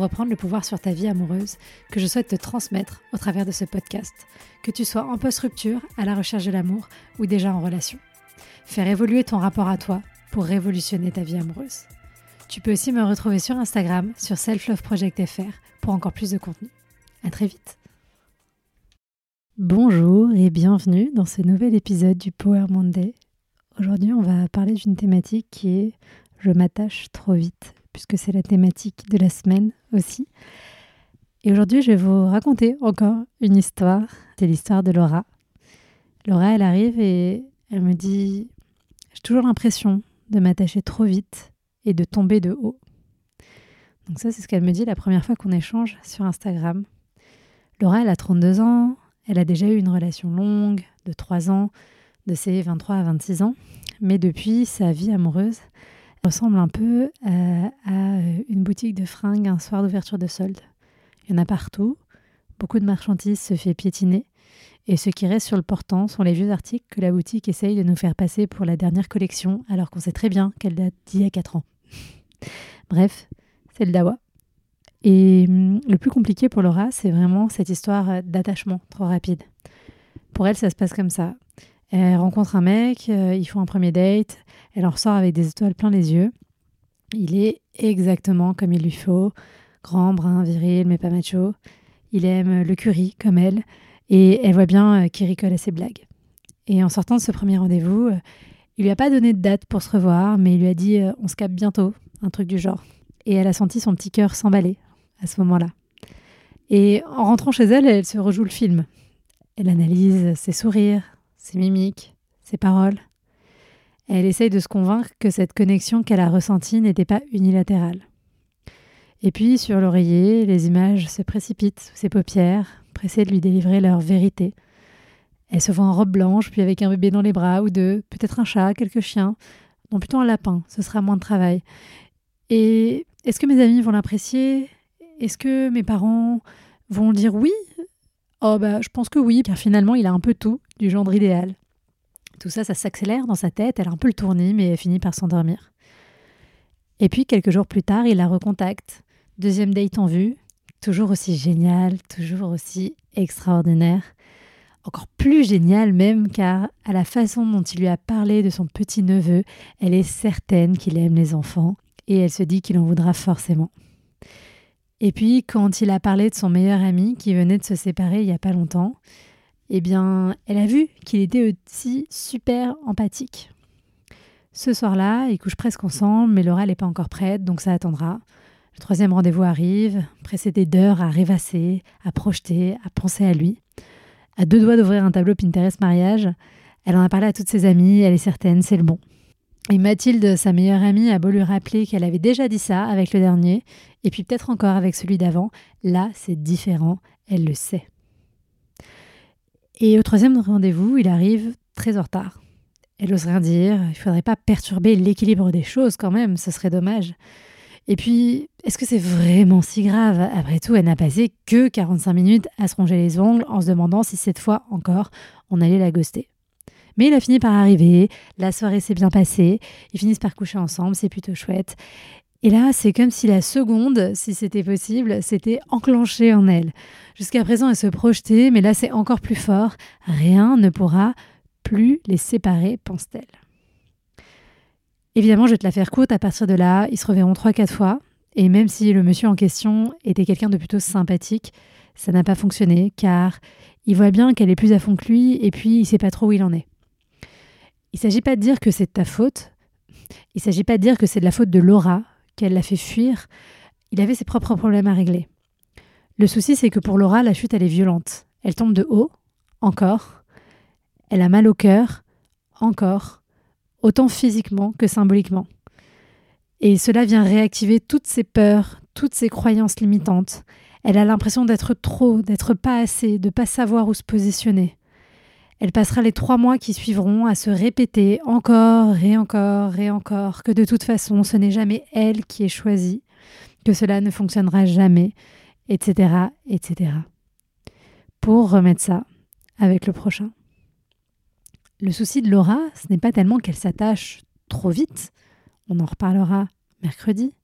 reprendre le pouvoir sur ta vie amoureuse que je souhaite te transmettre au travers de ce podcast, que tu sois en post-rupture, à la recherche de l'amour ou déjà en relation. Faire évoluer ton rapport à toi pour révolutionner ta vie amoureuse. Tu peux aussi me retrouver sur Instagram, sur selfloveproject.fr pour encore plus de contenu. À très vite. Bonjour et bienvenue dans ce nouvel épisode du Power Monday. Aujourd'hui, on va parler d'une thématique qui est je m'attache trop vite puisque c'est la thématique de la semaine aussi. Et aujourd'hui, je vais vous raconter encore une histoire. C'est l'histoire de Laura. Laura, elle arrive et elle me dit J'ai toujours l'impression de m'attacher trop vite et de tomber de haut. Donc, ça, c'est ce qu'elle me dit la première fois qu'on échange sur Instagram. Laura, elle a 32 ans. Elle a déjà eu une relation longue de 3 ans, de ses 23 à 26 ans. Mais depuis sa vie amoureuse, ressemble un peu euh, à une boutique de fringues un soir d'ouverture de solde. Il y en a partout, beaucoup de marchandises se fait piétiner, et ce qui reste sur le portant sont les vieux articles que la boutique essaye de nous faire passer pour la dernière collection, alors qu'on sait très bien qu'elle date d'il y a 4 ans. Bref, c'est le dawa. Et hum, le plus compliqué pour Laura, c'est vraiment cette histoire d'attachement trop rapide. Pour elle, ça se passe comme ça. Elle rencontre un mec, euh, ils font un premier date, elle en ressort avec des étoiles plein les yeux. Il est exactement comme il lui faut, grand, brun, viril, mais pas macho. Il aime le curry comme elle, et elle voit bien euh, qu'il rigole à ses blagues. Et en sortant de ce premier rendez-vous, euh, il lui a pas donné de date pour se revoir, mais il lui a dit on se capte bientôt, un truc du genre. Et elle a senti son petit cœur s'emballer à ce moment-là. Et en rentrant chez elle, elle se rejoue le film. Elle analyse ses sourires, ses mimiques, ses paroles. Elle essaye de se convaincre que cette connexion qu'elle a ressentie n'était pas unilatérale. Et puis, sur l'oreiller, les images se précipitent sous ses paupières, pressées de lui délivrer leur vérité. Elle se voit en robe blanche, puis avec un bébé dans les bras, ou deux, peut-être un chat, quelques chiens, non plutôt un lapin, ce sera moins de travail. Et est-ce que mes amis vont l'apprécier? Est-ce que mes parents vont dire oui? Oh bah je pense que oui, car finalement il a un peu tout du gendre idéal. Tout ça, ça s'accélère dans sa tête, elle a un peu le tournis, mais elle finit par s'endormir. Et puis quelques jours plus tard, il la recontacte. Deuxième date en vue, toujours aussi génial, toujours aussi extraordinaire. Encore plus génial même car à la façon dont il lui a parlé de son petit neveu, elle est certaine qu'il aime les enfants et elle se dit qu'il en voudra forcément. Et puis, quand il a parlé de son meilleur ami qui venait de se séparer il n'y a pas longtemps, eh bien, elle a vu qu'il était aussi super empathique. Ce soir-là, ils couchent presque ensemble, mais Laura n'est pas encore prête, donc ça attendra. Le troisième rendez-vous arrive, précédé d'heures à rêvasser, à projeter, à penser à lui. À deux doigts d'ouvrir un tableau Pinterest mariage, elle en a parlé à toutes ses amies, elle est certaine, c'est le bon. Et Mathilde, sa meilleure amie, a beau lui rappeler qu'elle avait déjà dit ça avec le dernier, et puis peut-être encore avec celui d'avant, là c'est différent, elle le sait. Et au troisième rendez-vous, il arrive très en retard. Elle n'ose rien dire, il ne faudrait pas perturber l'équilibre des choses quand même, ce serait dommage. Et puis, est-ce que c'est vraiment si grave? Après tout, elle n'a passé que 45 minutes à se ronger les ongles en se demandant si cette fois encore on allait la ghoster. Mais il a fini par arriver, la soirée s'est bien passée, ils finissent par coucher ensemble, c'est plutôt chouette. Et là, c'est comme si la seconde, si c'était possible, s'était enclenchée en elle. Jusqu'à présent, elle se projetait, mais là, c'est encore plus fort. Rien ne pourra plus les séparer, pense-t-elle. Évidemment, je vais te la faire courte. À partir de là, ils se reverront trois, quatre fois. Et même si le monsieur en question était quelqu'un de plutôt sympathique, ça n'a pas fonctionné car il voit bien qu'elle est plus à fond que lui et puis il sait pas trop où il en est. Il ne s'agit pas de dire que c'est de ta faute. Il ne s'agit pas de dire que c'est de la faute de Laura, qu'elle l'a fait fuir. Il avait ses propres problèmes à régler. Le souci, c'est que pour Laura, la chute, elle est violente. Elle tombe de haut, encore. Elle a mal au cœur, encore. Autant physiquement que symboliquement. Et cela vient réactiver toutes ses peurs, toutes ses croyances limitantes. Elle a l'impression d'être trop, d'être pas assez, de pas savoir où se positionner. Elle passera les trois mois qui suivront à se répéter encore et encore et encore que de toute façon ce n'est jamais elle qui est choisie, que cela ne fonctionnera jamais, etc., etc. Pour remettre ça avec le prochain. Le souci de Laura, ce n'est pas tellement qu'elle s'attache trop vite, on en reparlera mercredi,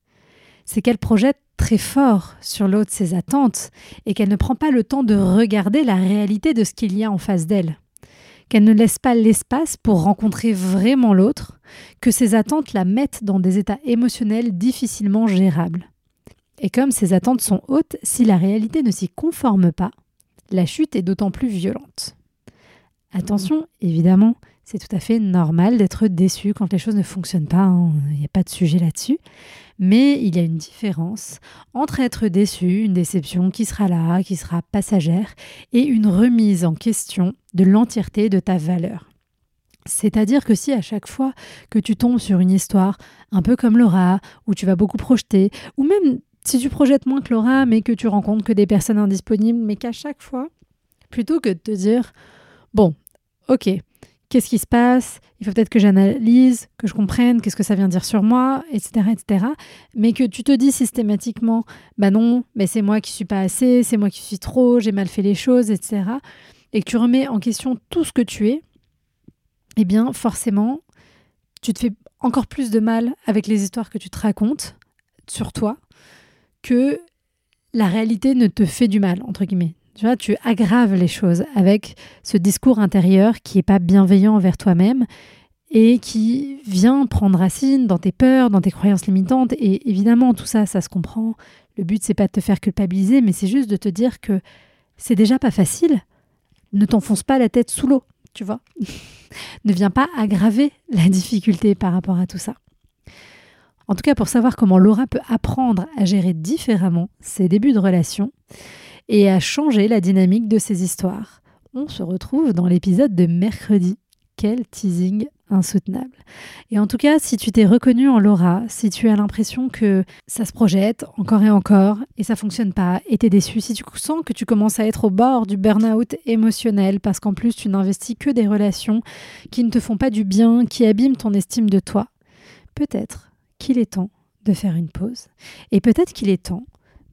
c'est qu'elle projette très fort sur l'autre ses attentes et qu'elle ne prend pas le temps de regarder la réalité de ce qu'il y a en face d'elle qu'elle ne laisse pas l'espace pour rencontrer vraiment l'autre, que ses attentes la mettent dans des états émotionnels difficilement gérables. Et comme ces attentes sont hautes, si la réalité ne s'y conforme pas, la chute est d'autant plus violente. Attention, évidemment, c'est tout à fait normal d'être déçu quand les choses ne fonctionnent pas, hein. il n'y a pas de sujet là-dessus. Mais il y a une différence entre être déçu, une déception qui sera là, qui sera passagère, et une remise en question de l'entièreté de ta valeur. C'est-à-dire que si à chaque fois que tu tombes sur une histoire un peu comme Laura, où tu vas beaucoup projeter, ou même si tu projettes moins que Laura, mais que tu rencontres que des personnes indisponibles, mais qu'à chaque fois, plutôt que de te dire, bon, ok, qu'est-ce qui se passe, il faut peut-être que j'analyse, que je comprenne, qu'est-ce que ça vient dire sur moi, etc., etc. Mais que tu te dis systématiquement, bah non, mais c'est moi qui suis pas assez, c'est moi qui suis trop, j'ai mal fait les choses, etc. Et que tu remets en question tout ce que tu es, eh bien forcément, tu te fais encore plus de mal avec les histoires que tu te racontes sur toi que la réalité ne te fait du mal, entre guillemets. Tu vois, tu aggraves les choses avec ce discours intérieur qui n'est pas bienveillant envers toi-même et qui vient prendre racine dans tes peurs, dans tes croyances limitantes. Et évidemment, tout ça, ça se comprend. Le but, c'est pas de te faire culpabiliser, mais c'est juste de te dire que c'est déjà pas facile. Ne t'enfonce pas la tête sous l'eau, tu vois. ne viens pas aggraver la difficulté par rapport à tout ça. En tout cas, pour savoir comment Laura peut apprendre à gérer différemment ses débuts de relation, et à changer la dynamique de ces histoires. On se retrouve dans l'épisode de mercredi. Quel teasing insoutenable. Et en tout cas, si tu t'es reconnu en Laura, si tu as l'impression que ça se projette encore et encore et ça fonctionne pas et t'es déçu, si tu sens que tu commences à être au bord du burn-out émotionnel parce qu'en plus tu n'investis que des relations qui ne te font pas du bien, qui abîment ton estime de toi, peut-être qu'il est temps de faire une pause et peut-être qu'il est temps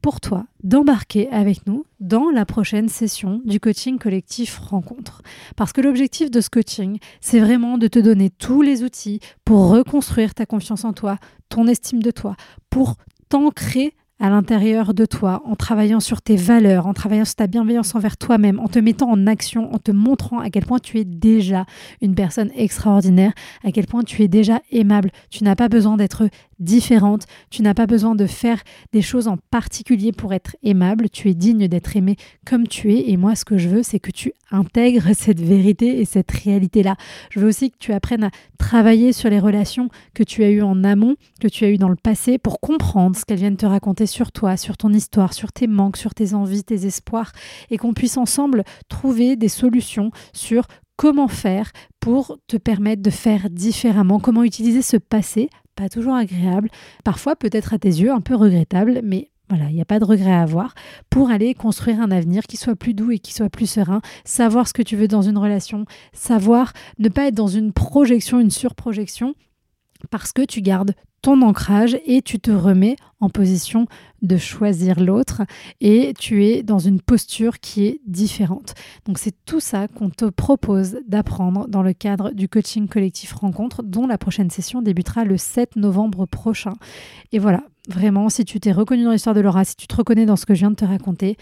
pour toi d'embarquer avec nous dans la prochaine session du coaching collectif rencontre. Parce que l'objectif de ce coaching, c'est vraiment de te donner tous les outils pour reconstruire ta confiance en toi, ton estime de toi, pour t'ancrer à l'intérieur de toi, en travaillant sur tes valeurs, en travaillant sur ta bienveillance envers toi-même, en te mettant en action, en te montrant à quel point tu es déjà une personne extraordinaire, à quel point tu es déjà aimable. Tu n'as pas besoin d'être différente, tu n'as pas besoin de faire des choses en particulier pour être aimable, tu es digne d'être aimé comme tu es. Et moi ce que je veux c'est que tu intègres cette vérité et cette réalité-là. Je veux aussi que tu apprennes à travailler sur les relations que tu as eues en amont, que tu as eues dans le passé pour comprendre ce qu'elles viennent te raconter sur toi, sur ton histoire, sur tes manques, sur tes envies, tes espoirs, et qu'on puisse ensemble trouver des solutions sur comment faire pour te permettre de faire différemment, comment utiliser ce passé, pas toujours agréable, parfois peut-être à tes yeux un peu regrettable, mais voilà, il n'y a pas de regret à avoir pour aller construire un avenir qui soit plus doux et qui soit plus serein, savoir ce que tu veux dans une relation, savoir ne pas être dans une projection, une surprojection, parce que tu gardes ton ancrage et tu te remets en position de choisir l'autre et tu es dans une posture qui est différente. Donc c'est tout ça qu'on te propose d'apprendre dans le cadre du coaching collectif rencontre dont la prochaine session débutera le 7 novembre prochain. Et voilà, vraiment, si tu t'es reconnu dans l'histoire de Laura, si tu te reconnais dans ce que je viens de te raconter,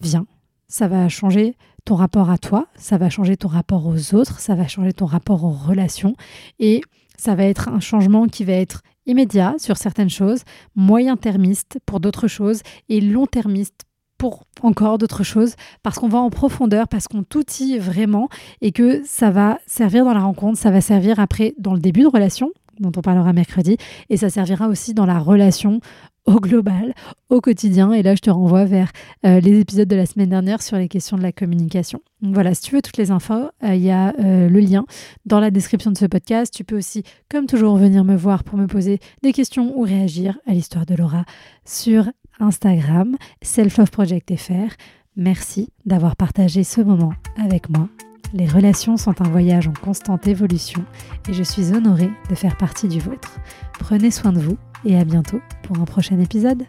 viens. Ça va changer ton rapport à toi, ça va changer ton rapport aux autres, ça va changer ton rapport aux relations et ça va être un changement qui va être immédiat sur certaines choses, moyen-termiste pour d'autres choses et long-termiste pour encore d'autres choses, parce qu'on va en profondeur, parce qu'on t'outille vraiment et que ça va servir dans la rencontre, ça va servir après dans le début de relation, dont on parlera mercredi, et ça servira aussi dans la relation au global, au quotidien. Et là, je te renvoie vers euh, les épisodes de la semaine dernière sur les questions de la communication. Voilà, si tu veux toutes les infos, euh, il y a euh, le lien dans la description de ce podcast. Tu peux aussi, comme toujours, venir me voir pour me poser des questions ou réagir à l'histoire de Laura sur Instagram, selfloveproject.fr. Merci d'avoir partagé ce moment avec moi. Les relations sont un voyage en constante évolution et je suis honorée de faire partie du vôtre. Prenez soin de vous et à bientôt pour un prochain épisode.